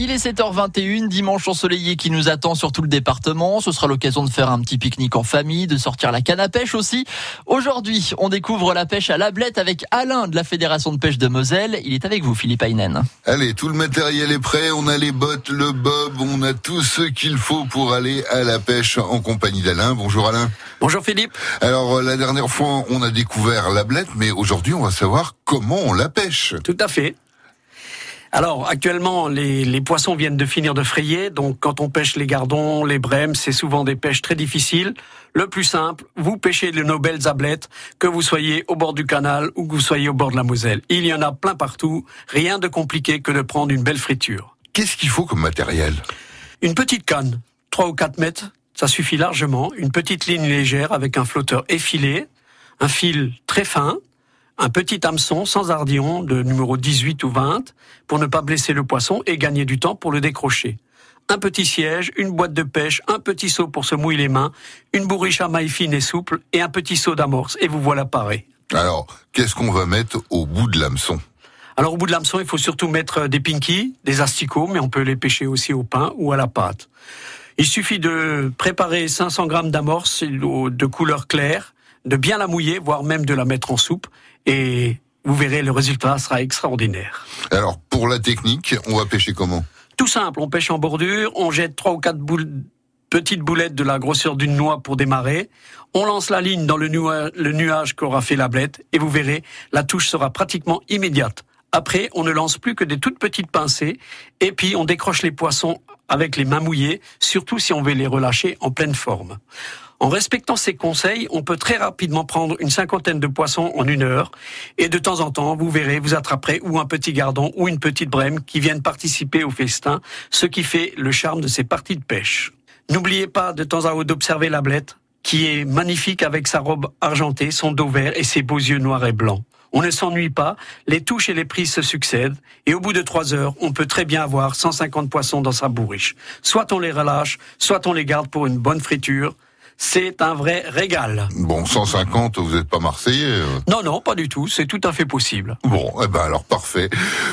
Il est 7h21, dimanche ensoleillé qui nous attend sur tout le département. Ce sera l'occasion de faire un petit pique-nique en famille, de sortir la canne à pêche aussi. Aujourd'hui, on découvre la pêche à la blette avec Alain de la Fédération de pêche de Moselle. Il est avec vous, Philippe Aynen. Allez, tout le matériel est prêt. On a les bottes, le bob, on a tout ce qu'il faut pour aller à la pêche en compagnie d'Alain. Bonjour Alain. Bonjour Philippe. Alors, la dernière fois, on a découvert la blette, mais aujourd'hui, on va savoir comment on la pêche. Tout à fait. Alors actuellement, les, les, poissons viennent de finir de frayer, donc quand on pêche les gardons, les brèmes, c'est souvent des pêches très difficiles. Le plus simple, vous pêchez de nos belles ablettes, que vous soyez au bord du canal ou que vous soyez au bord de la Moselle. Il y en a plein partout, rien de compliqué que de prendre une belle friture. Qu'est-ce qu'il faut comme matériel? Une petite canne, 3 ou 4 mètres, ça suffit largement. Une petite ligne légère avec un flotteur effilé, un fil très fin, un petit hameçon sans ardillon de numéro 18 ou 20 pour ne pas blesser le poisson et gagner du temps pour le décrocher. Un petit siège, une boîte de pêche, un petit seau pour se mouiller les mains, une bourriche à maille fine et souple et un petit seau d'amorce et vous voilà paré. Alors, qu'est-ce qu'on va mettre au bout de l'hameçon? Alors au bout de l'hameçon, il faut surtout mettre des pinkies, des asticots, mais on peut les pêcher aussi au pain ou à la pâte. Il suffit de préparer 500 grammes d'amorce de couleur claire, de bien la mouiller, voire même de la mettre en soupe, et vous verrez, le résultat sera extraordinaire. Alors, pour la technique, on va pêcher comment? Tout simple, on pêche en bordure, on jette trois ou quatre petites boulettes de la grosseur d'une noix pour démarrer. On lance la ligne dans le, nuage, le nuage qu'aura fait la blette et vous verrez, la touche sera pratiquement immédiate. Après, on ne lance plus que des toutes petites pincées et puis on décroche les poissons avec les mains mouillées, surtout si on veut les relâcher en pleine forme. En respectant ces conseils, on peut très rapidement prendre une cinquantaine de poissons en une heure. Et de temps en temps, vous verrez, vous attraperez ou un petit gardon ou une petite brème qui viennent participer au festin, ce qui fait le charme de ces parties de pêche. N'oubliez pas de temps à autre d'observer la blette, qui est magnifique avec sa robe argentée, son dos vert et ses beaux yeux noirs et blancs. On ne s'ennuie pas, les touches et les prises se succèdent, et au bout de trois heures, on peut très bien avoir 150 poissons dans sa bourriche. Soit on les relâche, soit on les garde pour une bonne friture, c'est un vrai régal. Bon, 150, vous n'êtes pas marseillais euh Non, non, pas du tout. C'est tout à fait possible. Bon, eh ben alors parfait.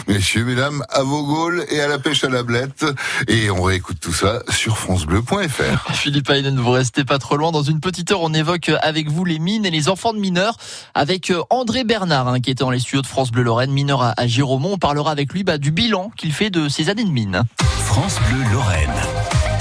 Messieurs, mesdames, à vos gaules et à la pêche à la blette. Et on réécoute tout ça sur francebleu.fr. Philippe Aynen, vous restez pas trop loin. Dans une petite heure, on évoque avec vous les mines et les enfants de mineurs avec euh, André Bernard, hein, qui était dans les studios de France Bleu Lorraine, mineur à, à On parlera avec lui bah, du bilan qu'il fait de ces années de mine. France Bleu Lorraine.